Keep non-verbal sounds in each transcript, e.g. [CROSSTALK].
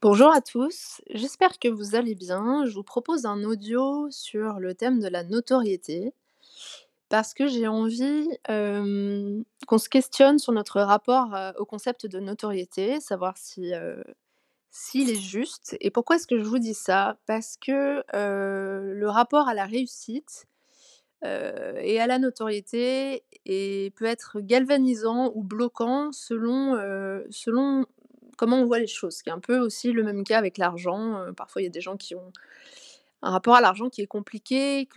Bonjour à tous, j'espère que vous allez bien. Je vous propose un audio sur le thème de la notoriété, parce que j'ai envie, qu'on se questionne sur notre rapport, heu, au concept de notoriété, savoir heu, s'il est juste et pourquoi est-ce que je vous dis ça? Parce que, heu, le rapport à la réussite, et à la notoriété peut être galvanisant ou bloquant selon comment on voit les choses. Ce qui est un peu aussi le même cas avec l'argent, parfois il y a des gens qui ont un rapport à l'argent qui est compliqué,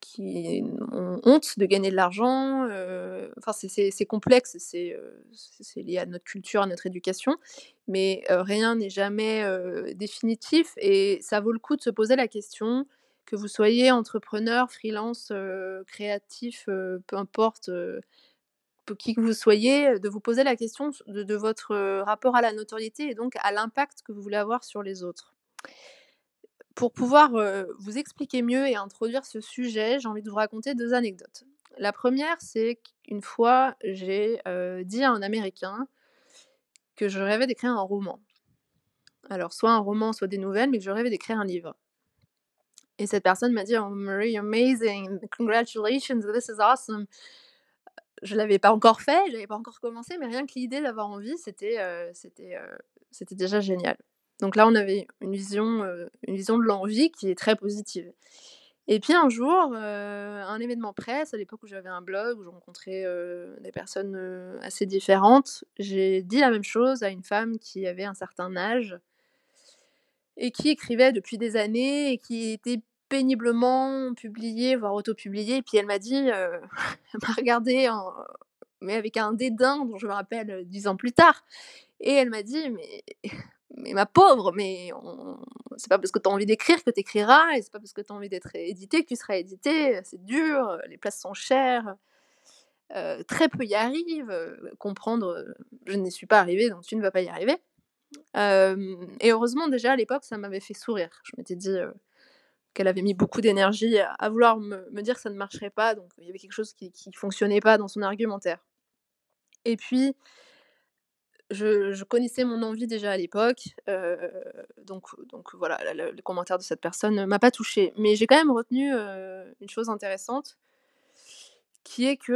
qui ont honte de gagner de l'argent, enfin c'est c'est c'est complexe, c'est, c'est c'est lié à notre culture, à notre éducation, mais rien n'est jamais, définitif et ça vaut le coup de se poser la question, que vous soyez entrepreneur, freelance, créatif, peu importe, qui que vous soyez, de vous poser la question de votre, rapport à la notoriété et donc à l'impact que vous voulez avoir sur les autres. Pour pouvoir, vous expliquer mieux et introduire ce sujet, j'ai envie de vous raconter 2 anecdotes. La 1re, c'est qu'une fois, j'ai, dit à un Américain que je rêvais d'écrire un roman. Alors soit un roman, soit des nouvelles, mais que je rêvais d'écrire un livre. Et cette personne m'a dit: «Oh Marie, amazing, congratulations, this is awesome!» Je l'avais pas encore fait, j'avais pas encore commencé, mais rien que l'idée d'avoir envie, c'était, heu, c'était déjà génial. Donc là, on avait une vision, heu, une vision de l'envie qui est très positive. Et puis un jour, un événement presse, à l'époque où j'avais un blog, où je rencontrais, des personnes, assez différentes, j'ai dit la même chose à une femme qui avait un certain âge et qui écrivait depuis des années et qui était péniblement publiée, voire auto-publiée. Puis elle m'a dit, heu, [LAUGHS] elle m'a regardée en mais avec un dédain dont je me rappelle, heu, 10 ans plus tard et elle m'a dit: «Mais [LAUGHS] mais ma pauvre, mais c'est pas parce que tu as envie d'écrire que tu écriras et c'est pas parce que tu as envie d'être éditée que tu seras éditée, c'est dur, les places sont chères, heu, très peu y arrivent, comprendre, je n'y suis pas arrivée, donc tu ne vas pas y arriver». Et heureusement déjà à l'époque, ça m'avait fait sourire. Je m'étais dit, qu'elle avait mis beaucoup d'énergie à vouloir me dire que ça ne marcherait pas, donc il y avait quelque chose qui fonctionnait pas dans son argumentaire. Et puis je connaissais mon envie déjà à l'époque, heu, donc donc voilà, le commentaire de cette personne ne m'a pas touchée. Mais j'ai quand même retenu, heu, une chose intéressante qui est que,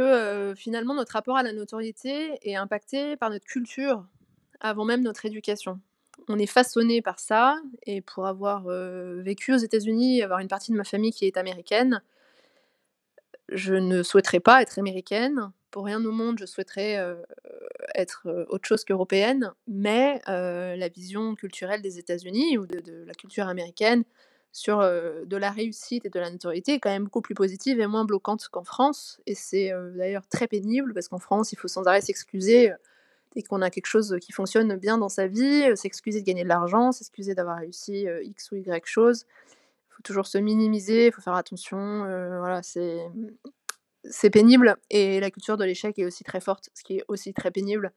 heu, finalement notre rapport à la notoriété est impacté par notre culture, avant même notre éducation. On est façonné par ça et pour avoir, vécu aux États-Unis avoir une partie de ma famille qui est américaine je ne souhaiterais pas être américaine. Pour rien au monde, je souhaiterais, être, autre chose qu'européenne, mais la vision culturelle des États-Unis ou de de la culture américaine sur, de la réussite et de la notoriété est quand même beaucoup plus positive et moins bloquante qu'en France et c'est, d'ailleurs très pénible parce qu'en France, il faut sans arrêt s'excuser, dès qu'on a quelque chose qui fonctionne bien dans sa vie, heu, s'excuser de gagner de l'argent, s'excuser d'avoir réussi, heu, X ou Y chose. Il faut toujours se minimiser, il faut faire attention, voilà, c'est, c'est pénible et la culture de l'échec est aussi très forte, ce qui est aussi très pénible.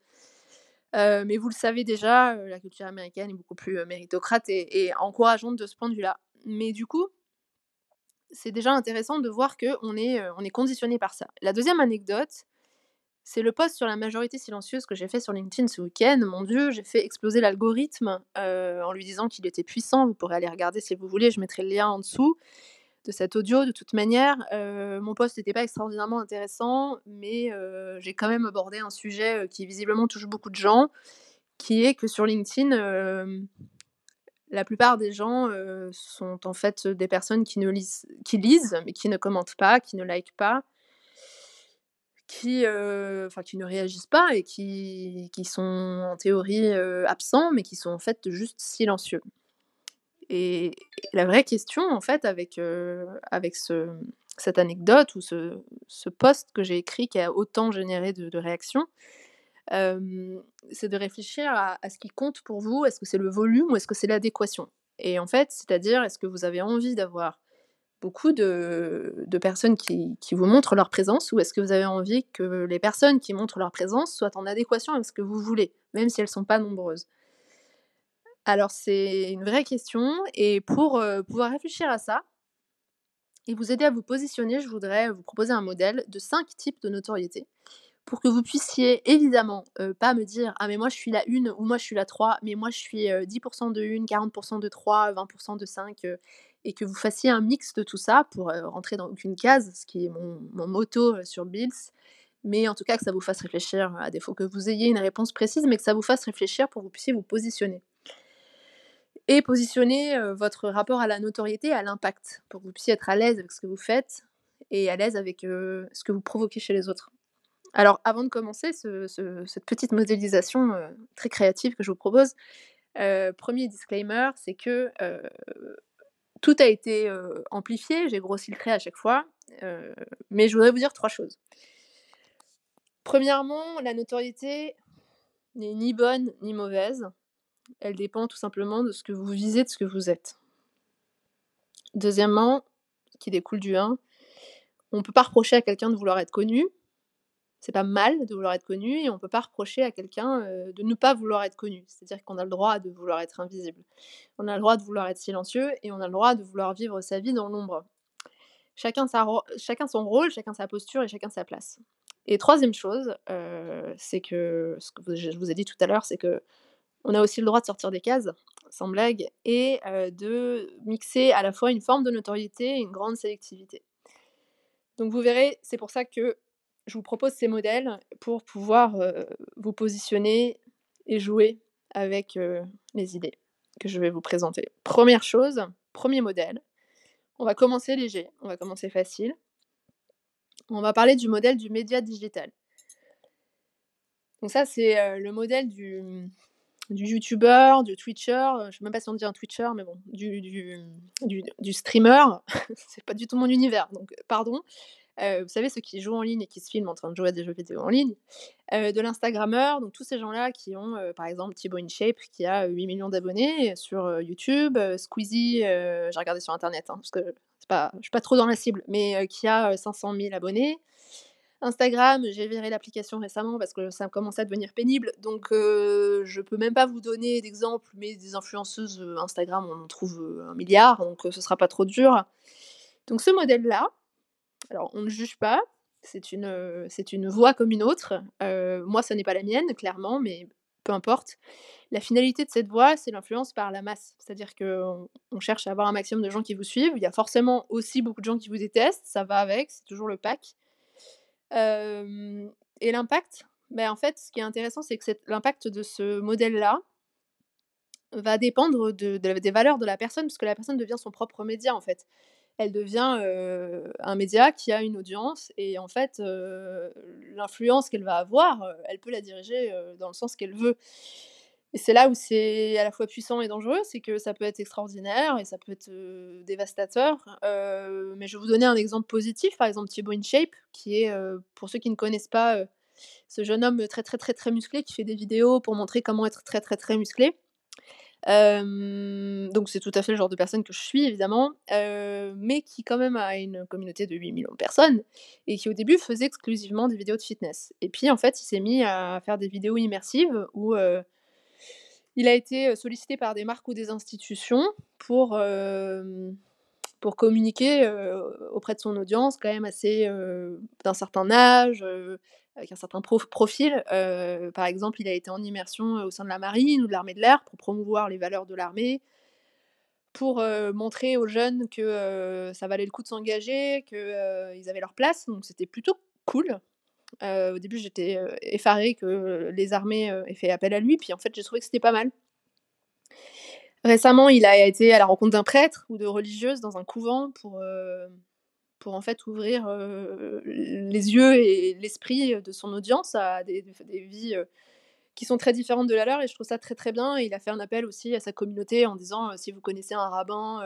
Mais vous le savez déjà, la culture américaine est beaucoup plus, méritocrate et et encourageante de ce point de vue-là. Mais du coup c'est déjà intéressant de voir qu'on est, heu, on est conditionné par ça. La 2e anecdote, c'est le post sur la majorité silencieuse que j'ai fait sur LinkedIn ce week-end. Mon Dieu, j'ai fait exploser l'algorithme, heu, en lui disant qu'il était puissant. Vous pourrez aller regarder si vous voulez, je mettrai le lien en dessous de cet audio de toute manière. Heu, mon post était pas extraordinairement intéressant, mais heu, j'ai quand même abordé un sujet, qui visiblement touche beaucoup de gens, qui est que sur LinkedIn, la plupart des gens, sont en fait des personnes qui ne lisent qui lisent, mais qui ne commentent pas, qui ne likent pas qui, enfin qui ne réagissent pas et qui qui sont en théorie, heu, absents, mais qui sont en fait juste silencieux. Et la vraie question en fait avec, heu, avec ce cette anecdote ou ce ce post que j'ai écrit qui a autant généré de de réactions, c'est de réfléchir à à ce qui compte pour vous. Est-ce que c'est le volume ou est-ce que c'est l'adéquation? Et en fait, c'est-à-dire, est-ce que vous avez envie d'avoir beaucoup de de personnes qui qui vous montrent leur présence ou est-ce que vous avez envie que les personnes qui montrent leur présence soient en adéquation avec ce que vous voulez, même si elles sont pas nombreuses? Alors c'est une vraie question et pour, heu, pouvoir réfléchir à ça et vous aider à vous positionner, je voudrais vous proposer un modèle de 5 types de notoriété pour que vous puissiez évidemment, heu, pas me dire: «Ah mais moi je suis la 1 ou moi je suis la 3, mais moi je suis, heu, 10 de 1, 40 de 3, 20 de 5», heu et que vous fassiez un mix de tout ça pour, rentrer dans aucune case, ce qui est mon mon motto, sur Builds. Mais en tout cas que ça vous fasse réfléchir, à défaut que vous ayez une réponse précise, mais que ça vous fasse réfléchir pour que vous puissiez vous positionner. Et positionner, votre rapport à la notoriété, à l'impact, pour que vous puissiez être à l'aise avec ce que vous faites et à l'aise avec, ce que vous provoquez chez les autres. Alors avant de commencer ce ce cette petite modélisation, très créative que je vous propose, 1er disclaimer, c'est que, tout a été, amplifié, j'ai grossi le trait à chaque fois, mais je voudrais vous dire 3 choses. Premièrement, la notoriété n'est ni bonne ni mauvaise. Elle dépend tout simplement de ce que vous visez, de ce que vous êtes. Deuxièmement, qui découle du 1, on peut pas reprocher à quelqu'un de vouloir être connu. C'est pas mal de vouloir être connu et on peut pas reprocher à quelqu'un, de ne pas vouloir être connu. C'est-à-dire qu'on a le droit de vouloir être invisible. On a le droit de vouloir être silencieux et on a le droit de vouloir vivre sa vie dans l'ombre. Chacun chacun son rôle, chacun sa posture et chacun sa place. Et 3e chose, c'est que ce que je vous ai dit tout à l'heure, c'est qu'on a aussi le droit de sortir des cases, sans blague et de mixer à la fois une forme de notoriété et une grande sélectivité. Donc vous verrez, c'est pour ça que je vous propose ces modèles pour pouvoir, heu, vous positionner et jouer avec, heu, les idées que je vais vous présenter. 1re chose, 1er modèle, on va commencer léger, on va commencer facile. On va parler du modèle du média digital. Donc ça, c'est, heu, le modèle du, du youtubeur, du twitcher, je sais même pas si on dit un twitcher, mais bon, du du du du streamer, [LAUGHS] c'est pas du tout mon univers, donc pardon. Heu, vous savez ceux qui jouent en ligne et qui se filment en train de jouer à des jeux vidéo en ligne. Heu, de l'instagrammeur, donc tous ces gens-là qui ont, heu, par exemple Thibaut InShape qui a 8 000 000 d'abonnés sur, YouTube, Squeezie, j'ai regardé sur internet, hein, parce que je suis pas trop dans la cible, mais qui a, heu, 500 000 abonnés. Instagram, j'ai viré l'application récemment parce que ça commençait à devenir pénible, donc heu, je peux même pas vous donner d'exemples, mais des influenceuses, Instagram, on en trouve, heu, 1 000 000 donc ce sera pas trop dur. Donc ce modèle-là, alors on ne juge pas, c'est une, heu, c'est voie comme une autre. Heu, moi, ça n'est pas la mienne, clairement, mais peu importe. La finalité de cette voie, c'est l'influence par la masse. C'est-à-dire qu'on on cherche à avoir un maximum de gens qui vous suivent. Il y a forcément aussi beaucoup de gens qui vous détestent, ça va avec, c'est toujours le pack. Hem et l'impact, bah, en fait, ce qui est intéressant, c'est que l'impact de ce modèle-là va dépendre de de des valeurs de la personne, puisque la personne devient son propre média, en fait. Elle devient, un média qui a une audience et en fait, l'influence qu'elle va avoir, elle peut la diriger, dans le sens qu'elle veut. Et c'est là où c'est à la fois puissant et dangereux, c'est que ça peut être extraordinaire et ça peut être, dévastateur. Mais je vais vous donner un exemple positif, par exemple Thibaut InShape qui est, pour ceux qui ne connaissent pas, ce jeune homme très, très, très, très musclé qui fait des vidéos pour montrer comment être très, très, très musclé. Donc c'est tout à fait le genre de personne que je suis évidemment, mais qui quand même a une communauté de 8 000 000 de personnes et qui au début faisait exclusivement des vidéos de fitness. Et puis en fait, il s'est mis à faire des vidéos immersives où, il a été, sollicité par des marques ou des institutions pour, pour communiquer, auprès de son audience quand même assez, d'un certain âge, avec un certain prof profil. Par exemple, il a été en immersion, au sein de la marine ou de l'armée de l'air pour promouvoir les valeurs de l'armée pour, montrer aux jeunes que, ça valait le coup de s'engager, que, heu, ils avaient leur place, donc c'était plutôt cool. Au début, j'étais, effarée que les armées, aient fait appel à lui, puis en fait, j'ai trouvé que c'était pas mal. Récemment, il a été à la rencontre d'un prêtre ou de religieuses dans un couvent pour, heu, pour en fait ouvrir, heu, les yeux et l'esprit de son audience à des vies, heu, qui sont très différentes de la leur et je trouve ça très, très bien. Il a fait un appel aussi à sa communauté en disant, «Si vous connaissez un rabbin,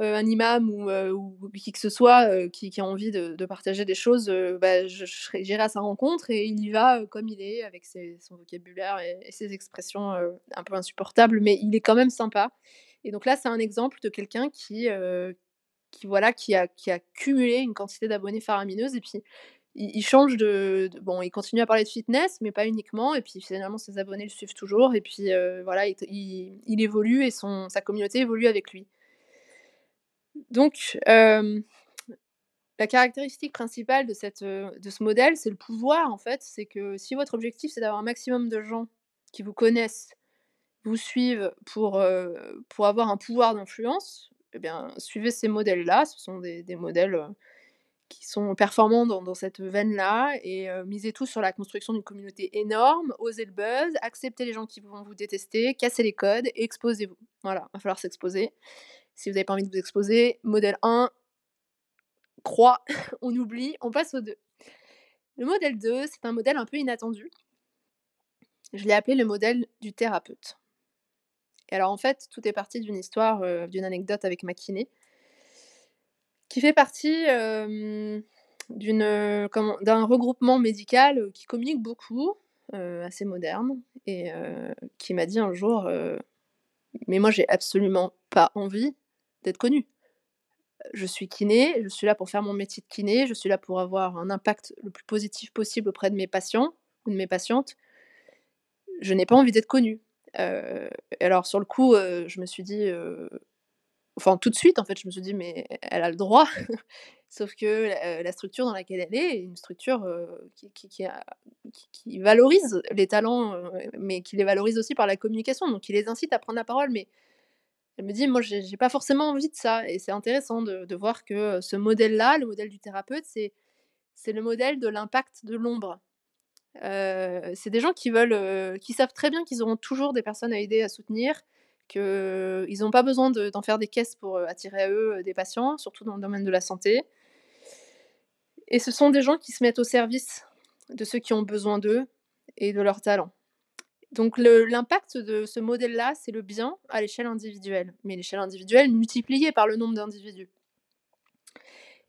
heu, un imam ou heu, ou qui que ce soit, heu, qui a envie de partager des choses, bah, j'irai à sa rencontre» et il y va, comme il est avec son vocabulaire et ses expressions, un peu insupportables, mais il est quand même sympa. Et donc là, c'est un exemple de quelqu'un qui, qui voilà, qui a qui a cumulé une quantité d'abonnés faramineuse et puis il change de bon, il continue à parler de fitness, mais pas uniquement et puis finalement ses abonnés le suivent toujours et puis, voilà, il il il évolue et son sa communauté évolue avec lui. Donc la caractéristique principale de ce modèle, c'est le pouvoir, en fait. C'est que si votre objectif, c'est d'avoir un maximum de gens qui vous connaissent, vous suivent pour, avoir un pouvoir d'influence, et bien, suivez ces modèles-là. Ce sont des modèles, qui sont performants dans cette veine-là et misez tout sur la construction d'une communauté énorme, osez le buzz, acceptez les gens qui vont vous détester, cassez les codes exposez-vous. Voilà, va falloir s'exposer. Si vous avez pas envie de vous exposer, modèle 1 croix, [LAUGHS] on oublie, on passe au 2. Le modèle 2, c'est un modèle un peu inattendu. Je l'ai appelé le modèle du thérapeute. Et alors, en fait, tout est parti d'une histoire, heu, d'une anecdote avec ma kiné qui fait partie, heu, comment d'un regroupement médical, qui communique beaucoup, assez moderne et qui m'a dit un jour, «Mais moi, j'ai absolument pas envie d'être connue. Je suis kiné, je suis là pour faire mon métier de kiné, je suis là pour avoir un impact le plus positif possible auprès de mes patients ou de mes patientes. Je n'ai pas envie d'être connue». Et alors sur le coup, heu, je me suis dit, heu enfin tout de suite en fait, je me suis dit: «Mais elle a le droit». [LAUGHS] Sauf que, la structure dans laquelle elle est, est une structure, qui qui valorise les talents, mais qui les valorise aussi par la communication, donc qui les incite à prendre la parole. Mais elle me dit: «Moi, j'ai pas forcément envie de ça» et c'est intéressant de de voir que, ce modèle-là, le modèle du thérapeute, c'est le modèle de l'impact de l'ombre. C'est des gens qui veulent, qui savent très bien qu'ils auront toujours des personnes à aider, à soutenir, qu'ils ont pas besoin de d'en faire des caisses pour, attirer à eux, des patients, surtout dans le domaine de la santé. Et ce sont des gens qui se mettent au service de ceux qui ont besoin d'eux et de leurs talents. Donc l'impact de ce modèle-là, c'est le bien à l'échelle individuelle, mais l'échelle individuelle multipliée par le nombre d'individus.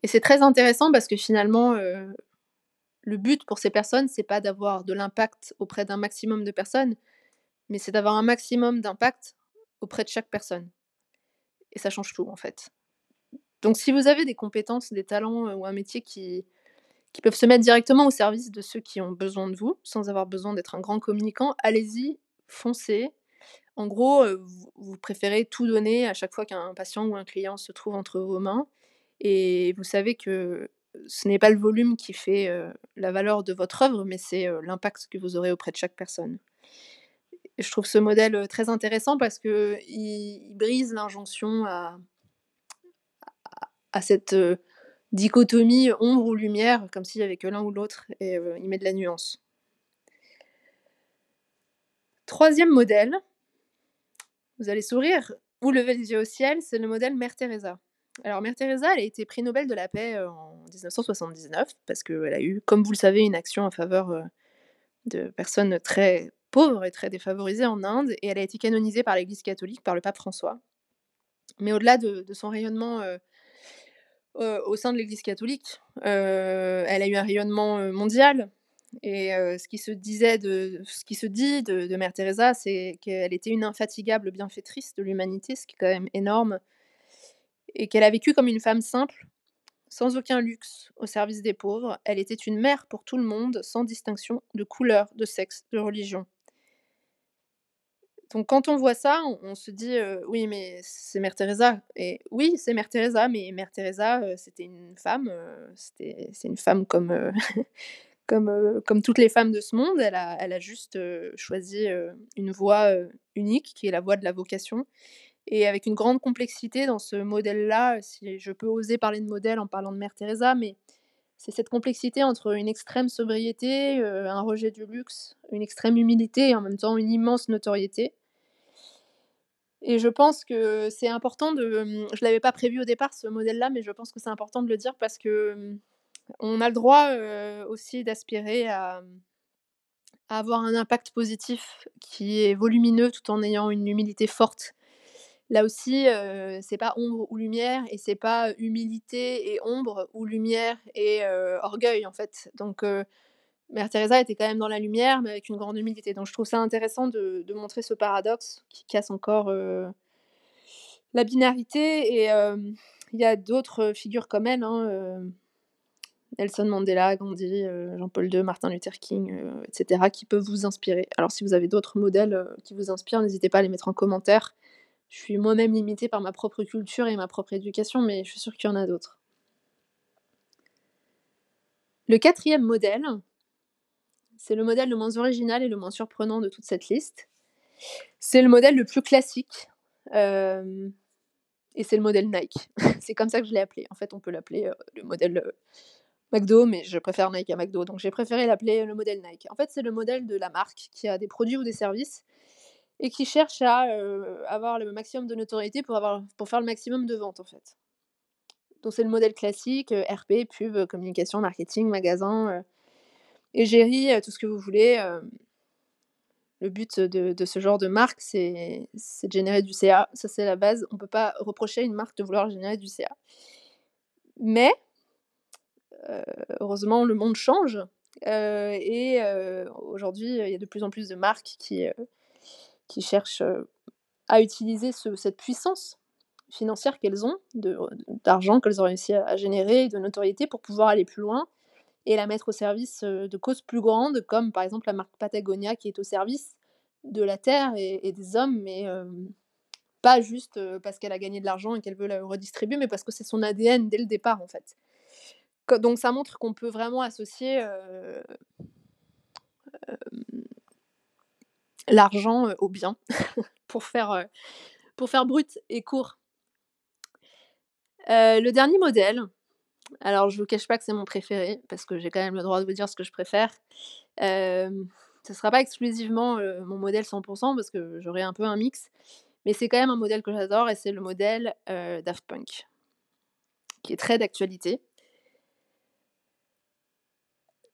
Et c'est très intéressant parce que finalement, heu, le but pour ces personnes, c'est pas d'avoir de l'impact auprès d'un maximum de personnes, mais c'est d'avoir un maximum d'impact auprès de chaque personne. Et ça change tout, en fait. Donc si vous avez des compétences, des talents, heu, ou un métier qui qui peuvent se mettre directement au service de ceux qui ont besoin de vous, sans avoir besoin d'être un grand communicant, allez-y, foncez. En gros, heu, vous préférez tout donner à chaque fois qu'un patient ou un client se trouve entre vos mains et vous savez que ce n'est pas le volume qui fait, heu, la valeur de votre œuvre, mais c'est, heu, l'impact que vous aurez auprès de chaque personne. Je trouve ce modèle, très intéressant parce qu'il il brise l'injonction à à cette, dichotomie ombre ou lumière, comme s'il y avait que l'un ou l'autre et heu, il met de la nuance. 3e modèle vous allez sourire ou lever les yeux au ciel, c'est le modèle Mère Teresa. Alors Mère Teresa, elle a été prix Nobel de la paix, heu, en 1979 parce qu'elle a eu, comme vous le savez, une action en faveur, heu, de personnes très pauvres et très défavorisées en Inde et elle a été canonisée par l'Église catholique, par le pape François. Mais au-delà de son rayonnement, heu, au sein de l'Église catholique, heu, elle a eu un rayonnement, heu, mondial et ce qui se dit de de Mère Teresa, c'est qu'elle était une infatigable bienfaitrice de l'humanité, ce qui est quand même énorme et qu'elle a vécu comme une femme simple, sans aucun luxe, au service des pauvres. Elle était une mère pour tout le monde, sans distinction de couleur, de sexe, de religion. Donc quand on voit ça, on se dit, «Oui, mais c'est Mère Teresa» et oui, c'est Mère Teresa, mais Mère Teresa, c'était une femme, c'était c'est une femme comme, [LAUGHS] comme, comme toutes les femmes de ce monde. Elle a elle a juste, choisi, une voie, unique qui est la voie de la vocation et avec une grande complexité dans ce modèle-là, si je peux oser parler de modèle en parlant de Mère Teresa, mais c'est cette complexité entre une extrême sobriété, un rejet du luxe, une extrême humilité et en même temps une immense notoriété. Et je pense que c'est important de, je l'avais pas prévu au départ ce modèle-là, mais je pense que c'est important de le dire parce que, on a le droit, aussi d'aspirer à, avoir un impact positif qui est volumineux tout en ayant une humilité forte. Là aussi, heu, c'est pas ombre ou lumière et c'est pas humilité et ombre ou lumière et orgueil en fait. Donc Mère Teresa était quand même dans la lumière, mais avec une grande humilité. Donc je trouve ça intéressant de montrer ce paradoxe qui casse encore, heu la binarité et hem, il y a d'autres figures comme elle, hein, heu, Nelson Mandela, Gandhi, Jean-Paul II, Martin Luther King, heu, et cetera, qui peuvent vous inspirer. Alors si vous avez d'autres modèles, qui vous inspirent, n'hésitez pas à les mettre en commentaire. Je suis moi-même limitée par ma propre culture et ma propre éducation, mais je suis sûre qu'il y en a d'autres. Le quatrième modèle, c'est le modèle le moins original et le moins surprenant de toute cette liste. C'est le modèle le plus classique. Euh, et c'est le modèle Nike. [LAUGHS] c'est comme ça que je l'ai appelé. En fait, on peut l'appeler euh, le modèle euh, McDo, mais je préfère Nike à McDo. Donc j'ai préféré l'appeler le modèle Nike. En fait, c'est le modèle de la marque qui a des produits ou des services et qui cherche à avoir le maximum de notoriété pour, faire le maximum de ventes, en fait. Donc c'est le modèle classique, RP, pub, communication, marketing, magasin, égérie, tout ce que vous voulez. Le but de, ce genre de marque, c'est de générer du CA. Ça, c'est la base. On ne peut pas reprocher à une marque de vouloir générer du CA. Mais, euh, heureusement, le monde change. Euh, et euh, aujourd'hui, il y a de plus en plus de marques qui, qui cherchent à utiliser cette puissance financière qu'elles ont, d'argent qu'elles ont réussi à, générer, de notoriété pour pouvoir aller plus loin et la mettre au service de causes plus grandes, comme par exemple la marque Patagonia qui est au service de la terre et, des hommes, mais pas juste parce qu'elle a gagné de l'argent et qu'elle veut le redistribuer, mais parce que c'est son ADN dès le départ en fait. Donc ça montre qu'on peut vraiment associer l'argent au bien [LAUGHS] pour faire, pour faire brut et court. le dernier modèle, alors, je vous cache pas que c'est mon préféré, parce que j'ai quand même le droit de vous dire ce que je préfère. ce ne sera pas exclusivement mon modèle 100%, parce que j'aurai un peu un mix, mais c'est quand même un modèle que j'adore, et c'est le modèle Daft Punk, qui est très d'actualité.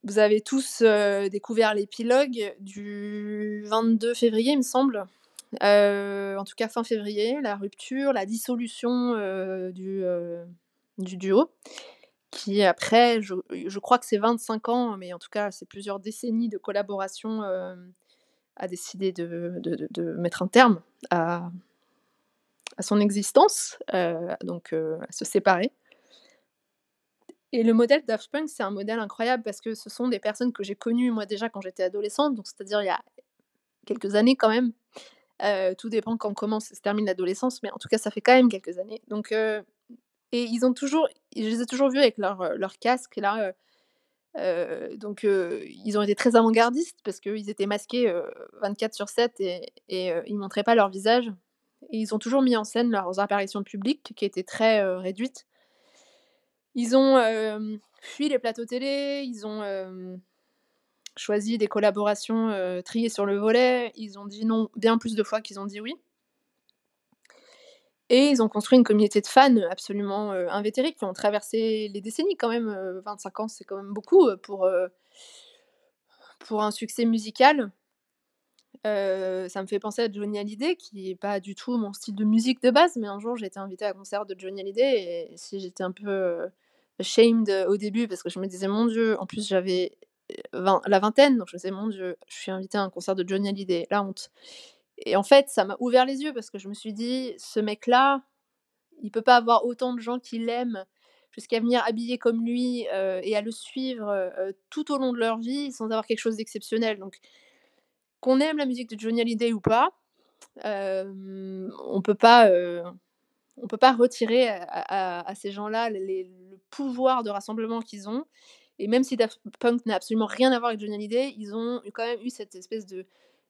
Vous avez tous découvert l'épilogue du 22 février, il me semble. en tout cas, fin février, la rupture, la dissolution du duo qui après, je, crois que c'est 25 ans, mais en tout cas, c'est plusieurs décennies de collaboration, a décidé de, mettre un terme à, son existence, donc à se séparer. Et le modèle Daft c'est un modèle incroyable parce que ce sont des personnes que j'ai connues moi déjà quand j'étais adolescente, donc c'est-à-dire il y a quelques années quand même. tout dépend quand commence et se termine l'adolescence, mais en tout cas ça fait quand même quelques années. Donc et ils ont toujours je les ai toujours vus avec leur, euh, leur casque là, euh, donc ils ont été très avant-gardistes parce qu'ils étaient masqués, 24 sur 7 et et ils montraient pas leur visage et ils ont toujours mis en scène leurs apparitions publiques qui étaient très, réduites. Ils ont, fui les plateaux télé, ils ont, choisi des collaborations, triées sur le volet, ils ont dit non bien plus de fois qu'ils ont dit oui. Et ils ont construit une communauté de fans absolument euh, invétérés qui ont traversé les décennies quand même. 25 ans, c'est quand même beaucoup pour, pour un succès musical. ça me fait penser à Johnny Hallyday, qui n'est pas du tout mon style de musique de base, mais un jour j'ai été invitée à un concert de Johnny Hallyday et si j'étais un peu shamed au début parce que je me disais mon Dieu, en plus j'avais la vingtaine, donc je me disais mon Dieu, je suis invitée à un concert de Johnny Hallyday, la honte. Et en fait, ça m'a ouvert les yeux parce que je me suis dit, ce mec-là, il peut pas avoir autant de gens qui l'aiment jusqu'à venir habiller comme lui et à le suivre tout au long de leur vie sans avoir quelque chose d'exceptionnel. Donc, qu'on aime la musique de Johnny Hallyday ou pas, on peut pas, on peut pas retirer à, ces gens-là le pouvoir de rassemblement qu'ils ont. Et même si Daft Punk n'a absolument rien à voir avec Johnny Hallyday, ils ont quand même eu cette espèce de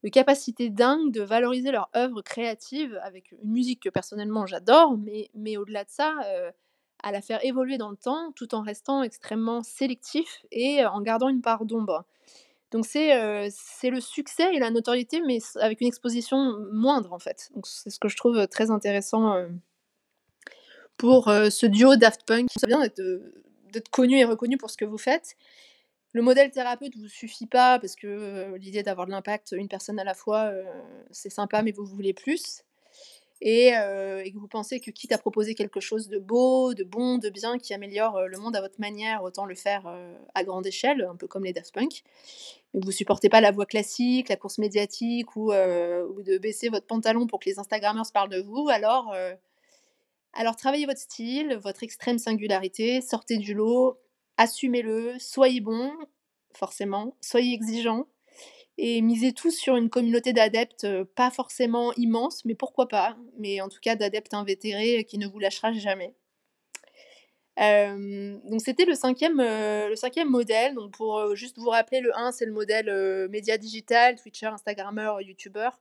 de capacité dingue de valoriser leur œuvre créative avec une musique que personnellement j'adore, mais, mais au-delà de ça, à la faire évoluer dans le temps tout en restant extrêmement sélectif et en gardant une part d'ombre. Donc c'est c'est le succès et la notoriété, mais avec une exposition moindre en fait. Donc c'est ce que je trouve très intéressant pour ce duo Daft Punk. Ça vient d'être connu et reconnu pour ce que vous faites le modèle thérapeute vous suffit pas parce que l'idée d'avoir de l'impact une personne à la fois, c'est sympa, mais vous voulez plus. Et, que vous pensez que quitte à proposer quelque chose de beau, de bon, de bien, qui améliore le monde à votre manière, autant le faire à grande échelle, un peu comme les Daft Punk. Mais vous supportez pas la voix classique, la course médiatique ou, ou de baisser votre pantalon pour que les Instagrammeurs parlent de vous, alors, alors travaillez votre style, votre extrême singularité, sortez du lot, assumez-le, soyez bon, forcément, soyez exigeants et misez tous sur une communauté d'adeptes, euh, pas forcément immense, mais pourquoi pas, mais en tout cas d'adeptes invétérés qui ne vous lâchera jamais. Hem, donc c'était le 5e, heu, le 5e modèle. Donc pour, juste vous rappeler, le 1, c'est le modèle, média digital, twitcher, instagrammeur, youtubeur.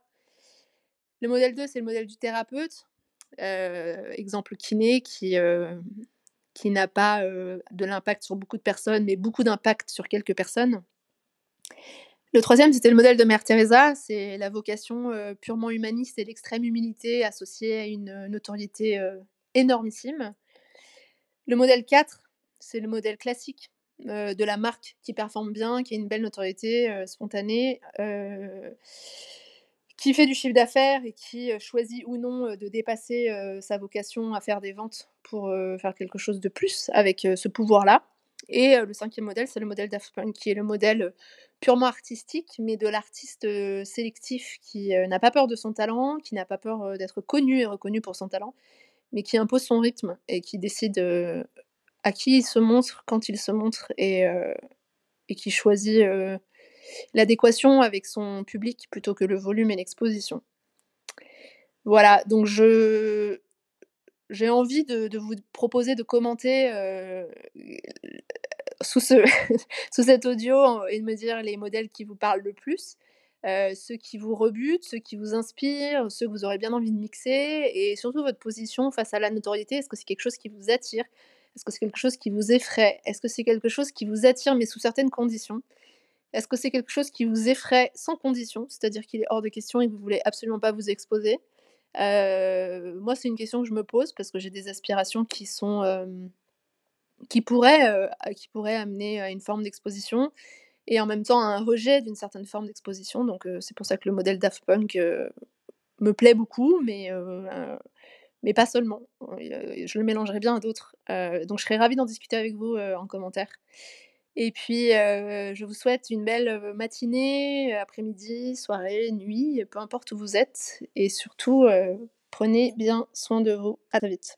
Le modèle 2, c'est le modèle du thérapeute, exemple kiné qui, qui n'a pas, de l'impact sur beaucoup de personnes, mais beaucoup d'impact sur quelques personnes. Le 3e, c'était le modèle de Mère Teresa, c'est la vocation, purement humaniste et l'extrême humilité associée à une, notoriété, énormissime. Le modèle 4, c'est le modèle classique, de la marque qui performe bien, qui a une belle notoriété, spontanée, qui fait du chiffre d'affaires et qui, choisit ou non, de dépasser, sa vocation à faire des ventes pour, faire quelque chose de plus avec, ce pouvoir-là. Et le 5e modèle, c'est le modèle Daft qui est le modèle, purement artistique, mais de l'artiste, sélectif qui, n'a pas peur de son talent, qui n'a pas peur, d'être connu et reconnu pour son talent, mais qui impose son rythme et qui décide, à qui il se montre, quand il se montre et qui choisit, l'adéquation avec son public plutôt que le volume et l'exposition. Voilà, donc je j'ai envie de vous proposer de commenter, heu, sous ce [LAUGHS] sous cet audio et de me dire les modèles qui vous parlent le plus, heu, ceux qui vous rebutent, ceux qui vous inspirent, ceux que vous aurez bien envie de mixer et surtout votre position face à la notoriété. Est-ce que c'est quelque chose qui vous attire? Est-ce que c'est quelque chose qui vous effraie? Est-ce que c'est quelque chose qui vous attire, mais sous certaines conditions? Est-ce que c'est quelque chose qui vous effraie sans condition, c'est-à-dire qu'il est hors de question et que vous voulez absolument pas vous exposer? Heu, moi, c'est une question que je me pose parce que j'ai des aspirations qui sont, hem, qui pourraient, heu, qui pourraient amener à une forme d'exposition et en même temps à un rejet d'une certaine forme d'exposition. Donc c'est pour ça que le modèle Daft Punk, me plaît beaucoup, mais pas seulement. Je le mélangerais bien à d'autres. Donc je serais ravie d'en discuter avec vous, en commentaire. Et puis, je vous souhaite une belle, matinée, après-midi, soirée, nuit, peu importe où vous êtes et surtout, prenez bien soin de vous. À très vite.